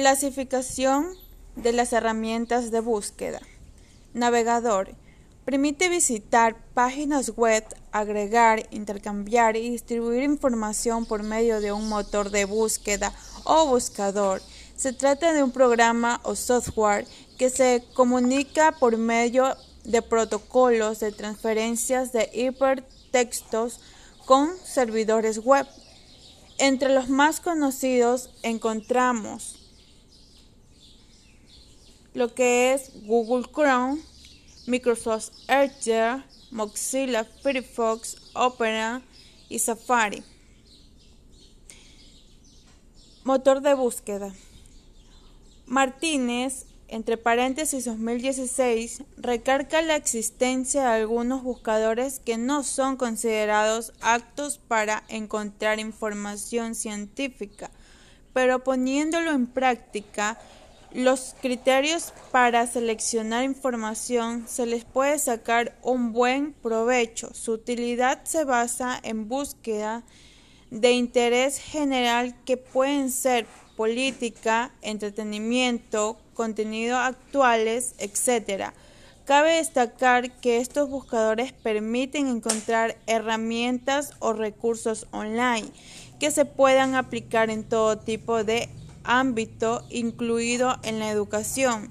Clasificación de las herramientas de búsqueda. Navegador. Permite visitar páginas web, agregar, intercambiar y distribuir información por medio de un motor de búsqueda o buscador. Se trata de un programa o software que se comunica por medio de protocolos de transferencias de hipertextos con servidores web. Entre los más conocidos encontramos lo que es Google Chrome, Microsoft Edge, Mozilla Firefox, Opera y Safari. Motor de búsqueda. Martínez, entre paréntesis 2016, recarga la existencia de algunos buscadores que no son considerados aptos para encontrar información científica, pero poniéndolo en práctica, los criterios para seleccionar información se les puede sacar un buen provecho. Su utilidad se basa en búsqueda de interés general que pueden ser política, entretenimiento, contenido actuales, etc. Cabe destacar que estos buscadores permiten encontrar herramientas o recursos online que se puedan aplicar en todo tipo de ámbito, incluido en la educación.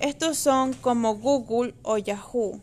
Estos son como Google o Yahoo.